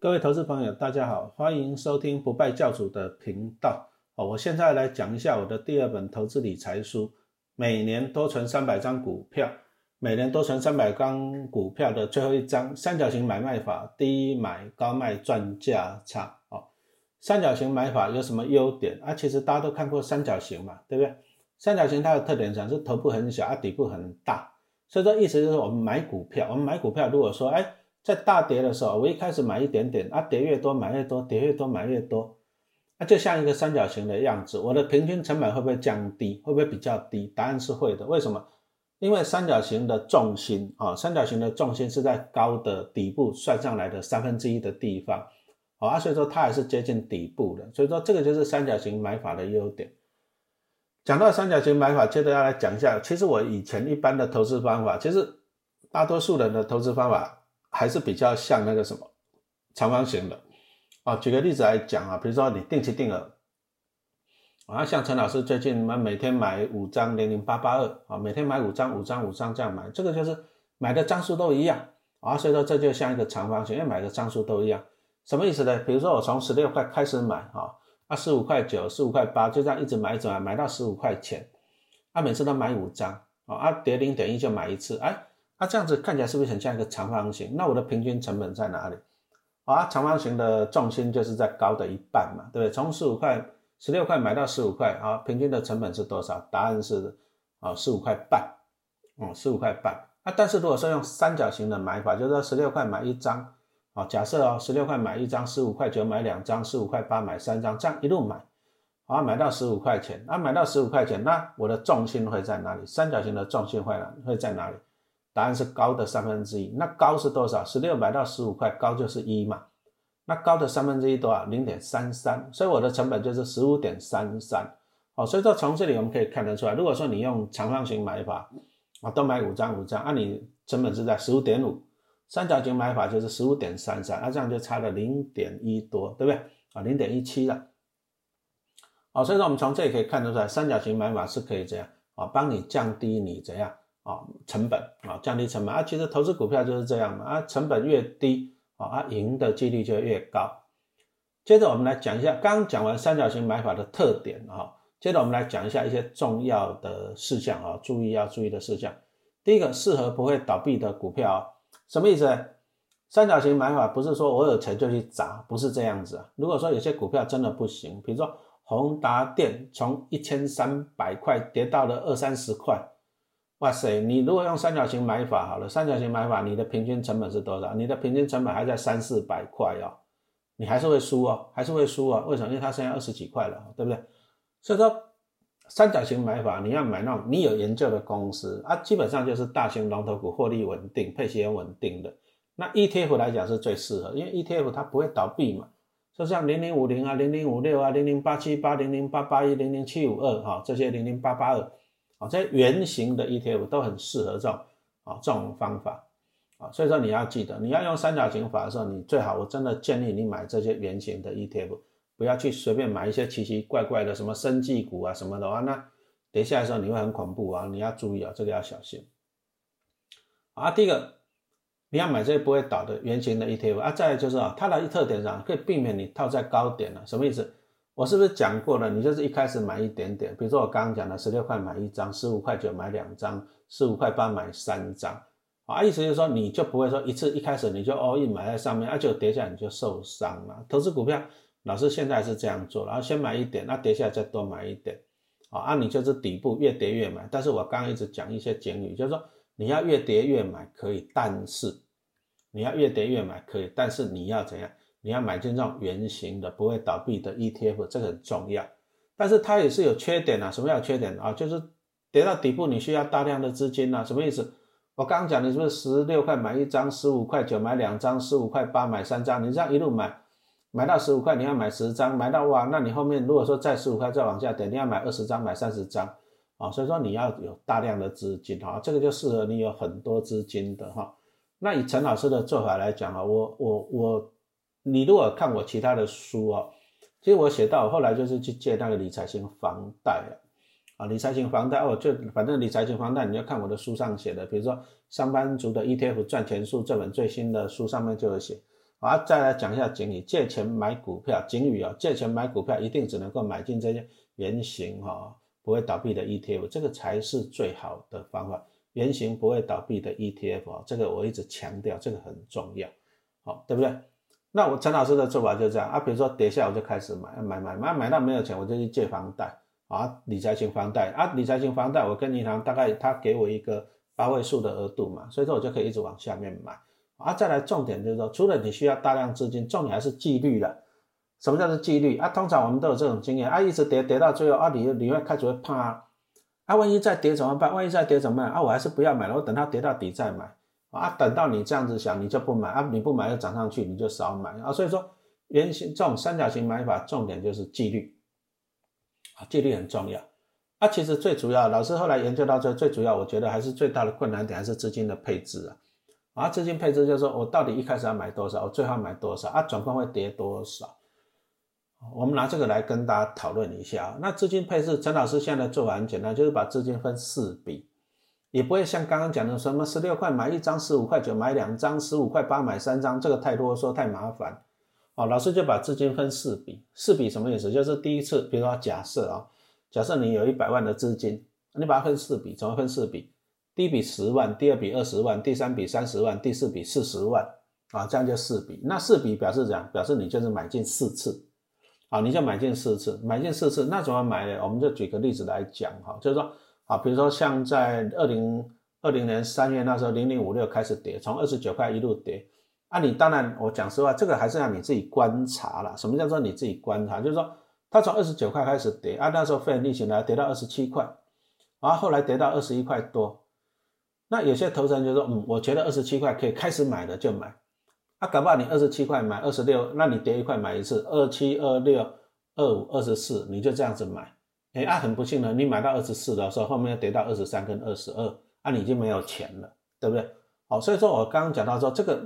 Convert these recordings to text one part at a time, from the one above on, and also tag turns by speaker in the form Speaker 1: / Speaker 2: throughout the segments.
Speaker 1: 各位投资朋友，大家好，欢迎收听不败教主的频道。哦，我现在来讲一下我的第二本投资理财书，每年多存三百张股票，每年多存三百张股票的最后一章，三角形买卖法，低买高卖赚价差。哦，三角形买法有什么优点啊？其实大家都看过三角形嘛，对不对？三角形它的特点上是头部很小，啊底部很大，所以说意思就是我们买股票，我们买股票如果说，哎。在大跌的时候，我一开始买一点点，啊，跌越多买越多，跌越多买越多，啊，就像一个三角形的样子。我的平均成本会不会降低？会不会比较低？答案是会的。为什么？因为三角形的重心啊，三角形的重心是在高的底部算上来的三分之一的地方，好啊，所以说它还是接近底部的。所以说这个就是三角形买法的优点。讲到三角形买法，接着要来讲一下，其实我以前一般的投资方法，其实大多数人的投资方法。还是比较像那个什么长方形的啊。举个例子来讲啊，比如说你定期定额啊，像陈老师最近们每天买五张零零八八二啊，每天买五张五张五张这样买，这个就是买的张数都一样啊，所以说这就像一个长方形，因为买的张数都一样，什么意思呢？比如说我从十六块开始买啊，啊十五块九、十五块八，就这样一直买一直买，买到十五块钱，啊每次都买五张啊，啊跌零点一就买一次，哎。那这样子看起来是不是很像一个长方形？那我的平均成本在哪里？啊，长方形的重心就是在高的一半嘛，对不对？从十五块、十六块买到十五块，啊，平均的成本是多少？答案是啊，十五块半，哦，十五块半。啊，但是如果说用三角形的买法，就是说十六块买一张，啊，假设哦，十六块买一张，十五块九买两张，十五块八买三张，这样一路买，啊，买到十五块钱，啊，买到十五块钱，那我的重心会在哪里？三角形的重心会哪会在哪里？答案是高的三分之一，那高是多少？十六买到十五块，高就是一嘛。那高的三分之一多少？零点三三，所以我的成本就是十五点三三。哦，所以说从这里我们可以看得出来，如果说你用长方形买法，啊，都买五张五张，那你成本是在十五点五。三角形买法就是十五点三三，那这样就差了零点一多，对不对？啊，零点一七了。哦，所以说我们从这里可以看得出来，三角形买法是可以这样啊，帮你降低你怎样。啊，成本啊，降低成本啊，其实投资股票就是这样嘛啊，成本越低啊，啊赢的几率就越高。接着我们来讲一下，刚讲完三角形买法的特点啊，接着我们来讲一下一些重要的事项啊，注意要注意的事项。第一个，适合不会倒闭的股票，什么意思？三角形买法不是说我有钱就去砸，不是这样子啊。如果说有些股票真的不行，比如说宏达电从一千三百块跌到了二三十块。哇塞，你如果用三角形买法好了，三角形买法你的平均成本是多少？你的平均成本还在三四百块哦，你还是会输哦，还是会输哦。为什么？因为它现在二十几块了，对不对？所以说三角形买法你要买那种你有研究的公司啊，基本上就是大型龙头股，获利稳定，配息也稳定的。那 ETF 来讲是最适合，因为 ETF 它不会倒闭嘛，就像零零五零啊、零零五六啊、零零八七八、零零八八一、零零七五二哈，这些零零八八二。啊，这些圆形的 ETF 都很适合这种啊这种方法啊，所以说你要记得，你要用三角形法的时候，你最好我真的建议你买这些圆形的 ETF，不要去随便买一些奇奇怪怪的什么生技股啊什么的话，那跌下来的时候你会很恐怖啊，你要注意啊，这个要小心。啊，第一个你要买这些不会倒的圆形的 ETF 啊，再就是啊，它的一特点上可以避免你套在高点了，什么意思？我是不是讲过了？你就是一开始买一点点，比如说我刚刚讲的十六块买一张，十五块九买两张，十五块八买三张，啊，意思就是说你就不会说一次一开始你就 all in 买在上面，啊，就跌下来你就受伤了。投资股票，老师现在是这样做，然后先买一点，那跌下来再多买一点，啊，按，你就是底部越跌越买。但是我刚刚一直讲一些简语，就是说你要越跌越买可以，但是你要越跌越买可以，但是你要怎样？你要买进这种圆形的不会倒闭的 ETF，这个很重要。但是它也是有缺点啊。什么叫缺点啊？就是跌到底部你需要大量的资金啊。什么意思？我刚刚讲你是不是十六块买一张，十五块九买两张，十五块八买三张？你这样一路买，买到十五块你要买十张，买到哇，那你后面如果说再十五块再往下跌，你要买二十张，买三十张啊。所以说你要有大量的资金啊，这个就适合你有很多资金的哈。那以陈老师的做法来讲啊，我我我。你如果看我其他的书哦，其实我写到后来就是去借那个理财型房贷啊，啊，理财型房贷哦，就反正理财型房贷你要看我的书上写的，比如说上班族的 ETF 赚钱术这本最新的书上面就有写啊，再来讲一下警语，借钱买股票，警语啊，借钱买股票一定只能够买进这些原型哈，不会倒闭的 ETF，这个才是最好的方法。原型不会倒闭的 ETF 啊，这个我一直强调，这个很重要，好，对不对？那我陈老师的做法就是这样啊，比如说跌下我就开始买，买买买，买到没有钱我就去借房贷啊，理财型房贷啊，理财型房贷我跟银行大概他给我一个八位数的额度嘛，所以说我就可以一直往下面买啊。再来重点就是说，除了你需要大量资金，重点还是纪律了。什么叫做纪律啊？通常我们都有这种经验啊，一直跌跌到最后啊，你你会开始会怕啊，万一再跌怎么办？万一再跌怎么办啊？我还是不要买了，我等它跌到底再买。啊，等到你这样子想，你就不买啊，你不买又涨上去，你就少买啊。所以说，圆形这种三角形买法，重点就是纪律啊，纪律很重要啊。其实最主要，老师后来研究到最最主要，我觉得还是最大的困难点还是资金的配置啊。啊，资金配置就是说我到底一开始要买多少，我最后买多少啊，总共会跌多少？我们拿这个来跟大家讨论一下。那资金配置，陈老师现在做法很简单，就是把资金分四笔。也不会像刚刚讲的什么十六块买一张，十五块九买两张，十五块八买三张，这个太啰嗦太麻烦。哦，老师就把资金分四笔，四笔什么意思？就是第一次，比如说假设啊，假设你有一百万的资金，你把它分四笔，怎么分四笔？第一笔十万，第二笔二十万，第三笔三十万，第四笔四十万啊，这样就四笔。那四笔表示怎样？表示你就是买进四次，啊，你就买进四次，买进四次，那怎么买呢？我们就举个例子来讲哈，就是说。啊，比如说像在二零二零年三月那时候，零零五六开始跌，从二十九块一路跌。啊，你当然我讲实话，这个还是要你自己观察了。什么叫做你自己观察？就是说，它从二十九块开始跌，啊，那时候费力气来跌到二十七块，然后来跌到二十一块多。那有些投资人就说，嗯，我觉得二十七块可以开始买的就买。啊，搞不好你二十七块买二十六，那你跌一块买一次，二七、二六、二五、二十四，你就这样子买。哎，啊，很不幸呢，你买到二十四的时候，后面又跌到二十三跟二十二，啊，你已经没有钱了，对不对？好，所以说我刚刚讲到说，这个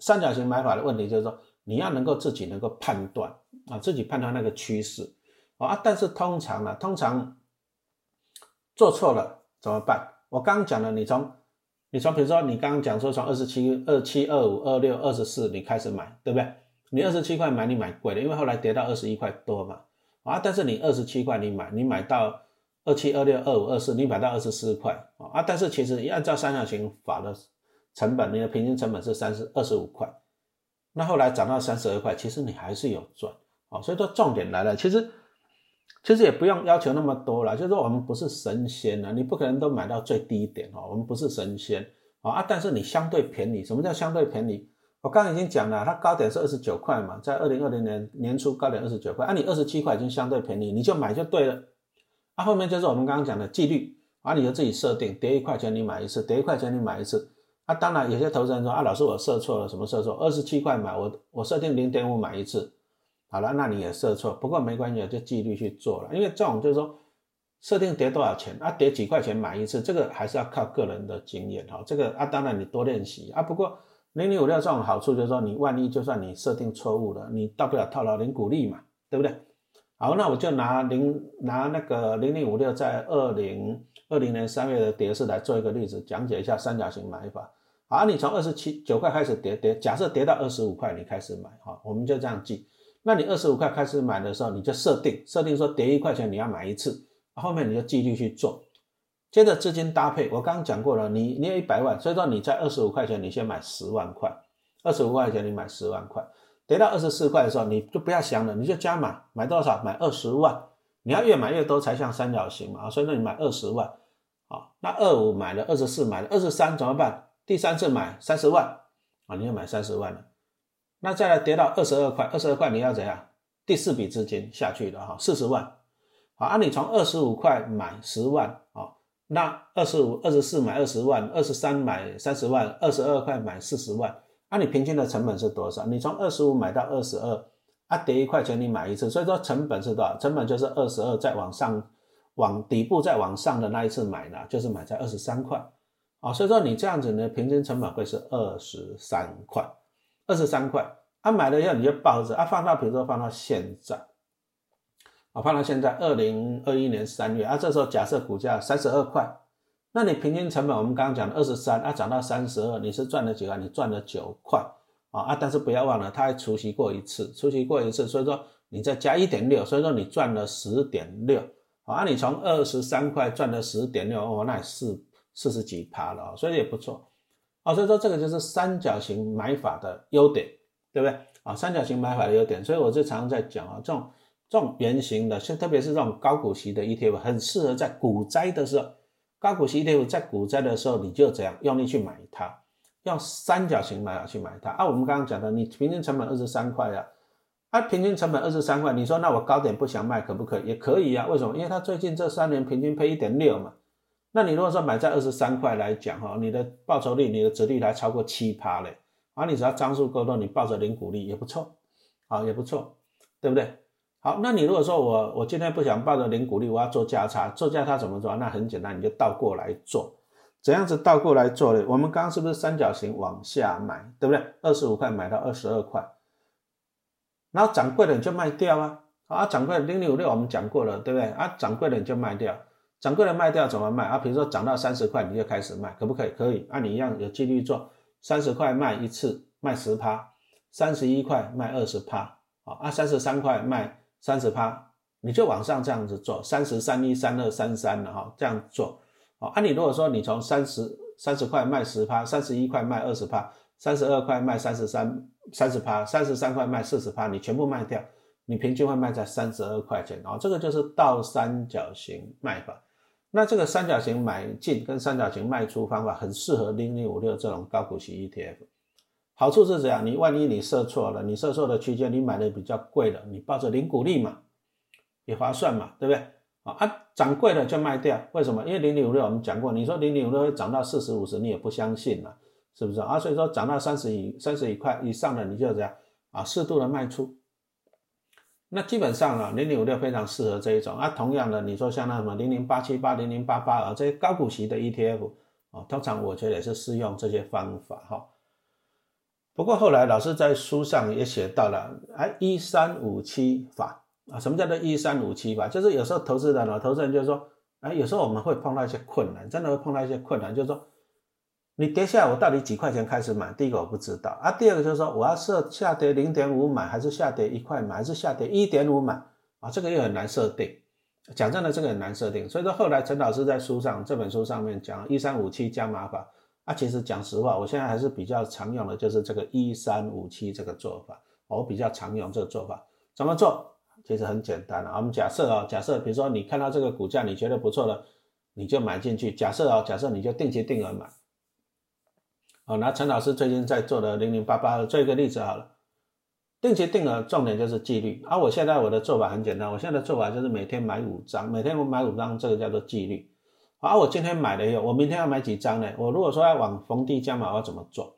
Speaker 1: 三角形买法的问题就是说，你要能够自己能够判断啊，自己判断那个趋势啊，但是通常呢，通常做错了怎么办？我刚刚讲了，你从你从比如说你刚刚讲说从二十七、二七、二五、二六、二十四你开始买，对不对？你二十七块买，你买贵了，因为后来跌到二十一块多嘛。啊，但是你二十七块你买，你买到二七、二六、二五、二四，你买到二十四块啊！但是其实按照三角形法的成本，你的平均成本是三十二十五块，那后来涨到三十二块，其实你还是有赚啊！所以说重点来了，其实其实也不用要求那么多了，就是说我们不是神仙啊，你不可能都买到最低点哦，我们不是神仙啊！但是你相对便宜，什么叫相对便宜？我刚刚已经讲了，它高点是二十九块嘛，在二零二零年年初高点二十九块，啊，你二十七块已经相对便宜，你就买就对了。啊，后面就是我们刚刚讲的纪律，啊，你就自己设定，跌一块钱你买一次，跌一块钱你买一次。啊，当然有些投资人说，啊，老师我设错了，什么设错？二十七块买，我我设定零点五买一次，好了，那你也设错，不过没关系，就纪律去做了，因为这种就是说设定跌多少钱，啊，跌几块钱买一次，这个还是要靠个人的经验哈，这个啊，当然你多练习啊，不过。零零五六这种好处就是说，你万一就算你设定错误了，你到不了套牢零股利嘛，对不对？好，那我就拿零拿那个零零五六在二零二零年三月的跌势来做一个例子，讲解一下三角形买法。好，你从二十七九块开始跌跌，假设跌到二十五块，你开始买，好，我们就这样记。那你二十五块开始买的时候，你就设定设定说跌一块钱你要买一次，后面你就继续去做。接着资金搭配，我刚刚讲过了，你你有一百万，所以说你在二十五块钱，你先买十万块，二十五块钱你买十万块，跌到二十四块的时候，你就不要想了，你就加码，买多少？买二十万，你要越买越多才像三角形嘛，所以说你买二十万，啊，那二五买了，二十四买了，二十三怎么办？第三次买三十万，啊，你要买三十万了，那再来跌到二十二块，二十二块你要怎样？第四笔资金下去了哈，四十万，好，啊，你从二十五块买十万，啊。那二十五、二十四买二十万，二十三买三十万，二十二块买四十万，那你平均的成本是多少？你从二十五买到二十二，啊，跌一块钱你买一次，所以说成本是多少？成本就是二十二再往上，往底部再往上的那一次买呢，就是买在二十三块，啊，所以说你这样子呢，平均成本会是二十三块，二十三块，啊，买了以后你就抱着，啊，放到比如说放到现在。我放到现在二零二一年三月啊，这时候假设股价三十二块，那你平均成本我们刚刚讲的二十三啊，涨到三十二，你是赚了几块？你赚了九块啊啊，但是不要忘了，它还除息过一次，除息过一次，所以说你再加一点六，所以说你赚了十点六，啊，你从二十三块赚了十点六，哦，那四四十几趴了，所以也不错，啊，所以说这个就是三角形买法的优点，对不对？啊，三角形买法的优点，所以我就常常在讲啊，这种这种圆形的，像特别是这种高股息的 ETF，很适合在股灾的时候。高股息 ETF 在股灾的时候，你就怎样用力去买它，用三角形买法去买它啊。我们刚刚讲的，你平均成本二十三块啊，啊，平均成本二十三块，你说那我高点不想卖可不可以？也可以啊。为什么？因为它最近这三年平均配一点六嘛。那你如果说买在二十三块来讲哈，你的报酬率、你的折率还超过七趴嘞，啊，你只要张数够多，你抱着零股利也不错，啊，也不错，对不对？好，那你如果说我我今天不想抱着零股利，我要做价差，做价差怎么做？那很简单，你就倒过来做。怎样子倒过来做呢？我们刚刚是不是三角形往下买，对不对？二十五块买到二十二块，然后涨贵了你就卖掉啊。啊，涨贵了零零五六我们讲过了，对不对？啊，涨贵了你就卖掉，涨贵了卖掉怎么卖啊？比如说涨到三十块你就开始卖，可不可以？可以，按你一样有纪律做，三十块卖一次，卖十趴；三十一块卖二十趴，啊，三十三块卖。三十趴，你就往上这样子做，三十三一三二三三的哈，这样做，哦，啊，你如果说你从三十三十块卖十趴，三十一块卖二十趴，三十二块卖三十三三十趴，三十三块卖四十趴，你全部卖掉，你平均会卖在三十二块钱，哦，这个就是倒三角形卖法。那这个三角形买进跟三角形卖出方法很适合零零五六这种高股息 ETF。好处是怎样？你万一你设错了，你设错的区间，你买的比较贵了，你抱着零股利嘛，也划算嘛，对不对？啊啊，涨贵了就卖掉，为什么？因为零零五六我们讲过，你说零零五六会涨到四十五十，你也不相信嘛，是不是啊？所以说涨到三十以三十一块以上的，你就这样啊，适度的卖出。那基本上啊，零零五六非常适合这一种啊。同样的，你说像那什么零零八七八、零零八八啊这些高股息的 ETF 啊，通常我觉得也是适用这些方法哈。不过后来老师在书上也写到了，哎，一三五七法啊，什么叫做一三五七法？就是有时候投资人呢，投资人就是说，哎，有时候我们会碰到一些困难，真的会碰到一些困难，就是说，你跌下来，我到底几块钱开始买？第一个我不知道啊，第二个就是说，我要设下跌零点五买，还是下跌一块买，还是下跌一点五买啊？这个又很难设定。讲真的，这个很难设定。所以说后来陈老师在书上这本书上面讲一三五七加码法。啊，其实讲实话，我现在还是比较常用的，就是这个一三五七这个做法，我比较常用这个做法。怎么做？其实很简单啊。我们假设啊，假设比如说你看到这个股价你觉得不错了，你就买进去。假设啊，假设你就定期定额买。好，拿陈老师最近在做的零零八八做一个例子好了。定期定额重点就是纪律。而我现在我的做法很简单，我现在的做法就是每天买五张，每天我买五张，这个叫做纪律。啊，我今天买了以后，我明天要买几张呢？我如果说要往逢低加码，我要怎么做？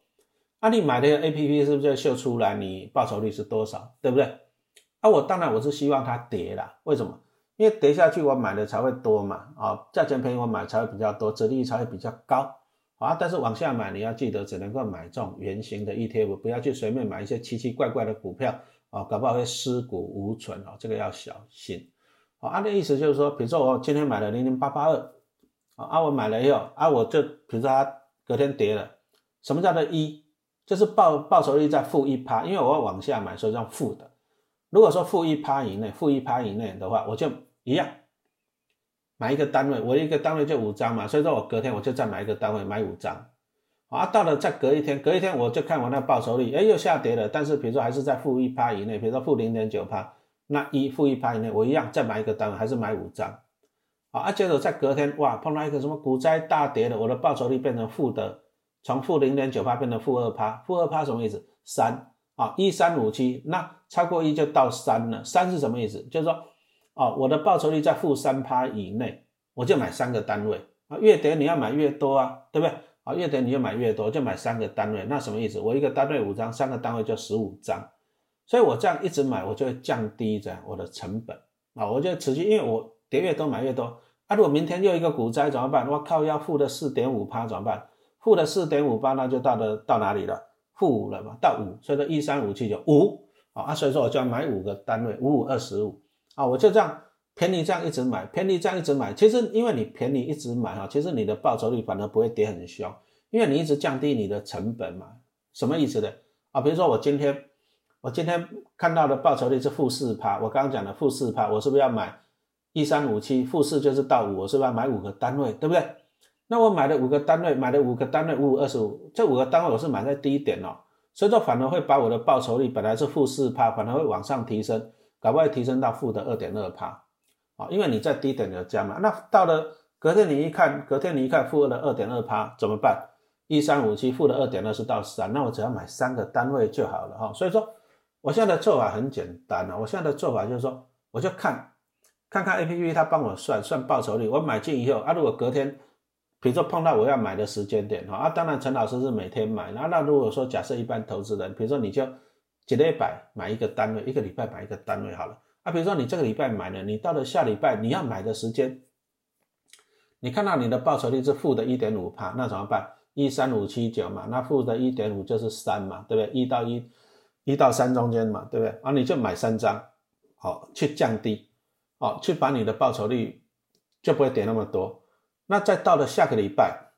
Speaker 1: 啊，你买的 A P P 是不是就秀出来你报酬率是多少，对不对？啊，我当然我是希望它跌了，为什么？因为跌下去我买的才会多嘛，啊，价钱便宜我买才会比较多，折利率才会比较高。啊，但是往下买你要记得只能够买这种圆形的 E T F，不要去随便买一些奇奇怪怪的股票啊，搞不好会尸骨无存哦，这个要小心。好，啊的意思就是说，比如说我今天买了零零八八二。啊，我买了以后，啊，我就比如说它隔天跌了，什么叫做一？就是报报酬率在负一趴，因为我要往下买，所以叫负的。如果说负一趴以内，负一趴以内的话，我就一样买一个单位，我一个单位就五张嘛，所以说我隔天我就再买一个单位买五张。啊，到了再隔一天，隔一天我就看我那报酬率，哎，又下跌了，但是比如说还是在负一趴以内，比如说负零点九趴，那一负一趴以内，我一样再买一个单位，还是买五张。啊，接着在隔天，哇，碰到一个什么股灾大跌的，我的报酬率变成负的，从负零点九八变成负二趴，负二趴什么意思？三啊，一三五七，那超过一就到三了，三是什么意思？就是说，哦，我的报酬率在负三趴以内，我就买三个单位啊，越跌你要买越多啊，对不对？啊，越跌你就买越多，就买三个单位，那什么意思？我一个单位五张，三个单位就十五张，所以我这样一直买，我就会降低这样我的成本啊，我就持续，因为我跌越多买越多。啊，如果明天又一个股灾怎么办？我靠，要负的四点五趴怎么办？负的四点五趴，那就到了到哪里了？负五了嘛，到五，所以说一三五七九五啊，所以说我就要买五个单位，五五二十五啊，我就这样便宜这样一直买，便宜这样一直买。其实因为你便宜一直买哈，其实你的报酬率反而不会跌很凶，因为你一直降低你的成本嘛。什么意思呢？啊，比如说我今天我今天看到的报酬率是负四趴，我刚刚讲的负四趴，我是不是要买一三五七负四就是到五，我是不是要买五个单位，对不对？那我买了五个单位，买了五个单位五五二十五，这五个单位我是买在低点哦，所以说反而会把我的报酬率本来是负四趴，反而会往上提升，搞不好提升到负的二点二趴啊，因为你在低点的加嘛，那到了隔天你一看，隔天你一看负的二点二趴怎么办？一三五七负的二点二是到三，那我只要买三个单位就好了哈。所以说，我现在的做法很简单啊。我现在的做法就是说，我就看，看看 A P P 它帮我算算报酬率。我买进以后啊，如果隔天，比如说碰到我要买的时间点哈啊，当然陈老师是每天买。那那如果说假设一般投资人，比如说你就几礼拜买一个单位，一个礼拜买一个单位好了啊。比如说你这个礼拜买了，你到了下礼拜你要买的时间，你看到你的报酬率是负的一点五帕，那怎么办？一三五七九嘛，那负的一点五就是三嘛，对不对？一到一，一到三中间嘛，对不对？啊，你就买三张，好，去降低，好，去把你的报酬率就不会跌那么多。那再到了下个礼拜，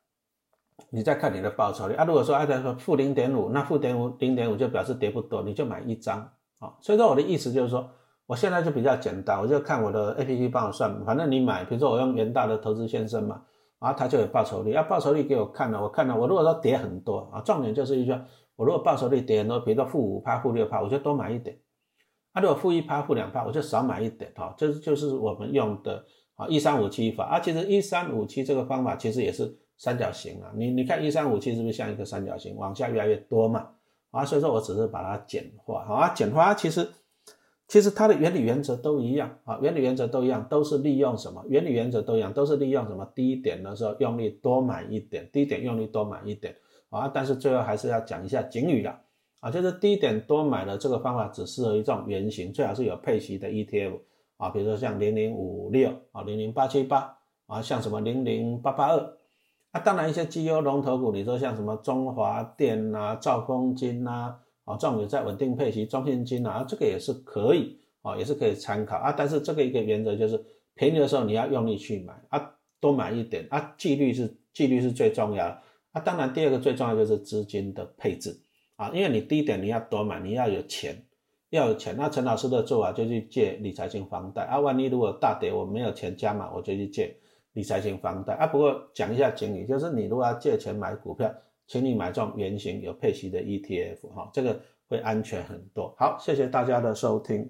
Speaker 1: 你再看你的报酬率啊。如果说按照说负零点五，那负点五零点五就表示跌不多，你就买一张，好。所以说我的意思就是说，我现在就比较简单，我就看我的 A P P 帮我算，反正你买，比如说我用元大的投资先生嘛。啊，他就有报酬率，啊，报酬率给我看了，我看了，我如果说跌很多啊，重点就是一句，我如果报酬率跌很多，比如说负五趴、负六趴，我就多买一点；啊，如果负一趴、负两趴，我就少买一点，哈，这就是我们用的啊一三五七法啊。其实一三五七这个方法其实也是三角形啊，你你看一三五七是不是像一个三角形，往下越来越多嘛？啊，所以说我只是把它简化，好啊，简化其实。其实它的原理原则都一样啊，原理原则都一样，都是利用什么？原理原则都一样，都是利用什么？低点的时候用力多买一点，低点用力多买一点啊。但是最后还是要讲一下警语的啊，就是低点多买的这个方法只适合于这种圆形，最好是有配息的 ETF 啊，比如说像零零五六啊，零零八七八啊，像什么零零八八二啊。当然一些绩优龙头股，你说像什么中华电啊、兆丰金啊。啊，这种有在稳定配息、中信金啊，这个也是可以啊，也是可以参考啊。但是这个一个原则就是，便宜的时候你要用力去买啊，多买一点啊，纪律是纪律是最重要的啊。当然，第二个最重要就是资金的配置啊，因为你低点你要多买，你要有钱，要有钱。那陈老师的做法就去借理财型房贷啊，万一如果大跌我没有钱加码，我就去借理财型房贷啊。不过讲一下经理，就是你如果要借钱买股票。请你买这种圆形有配息的 ETF 哈，这个会安全很多。好，谢谢大家的收听。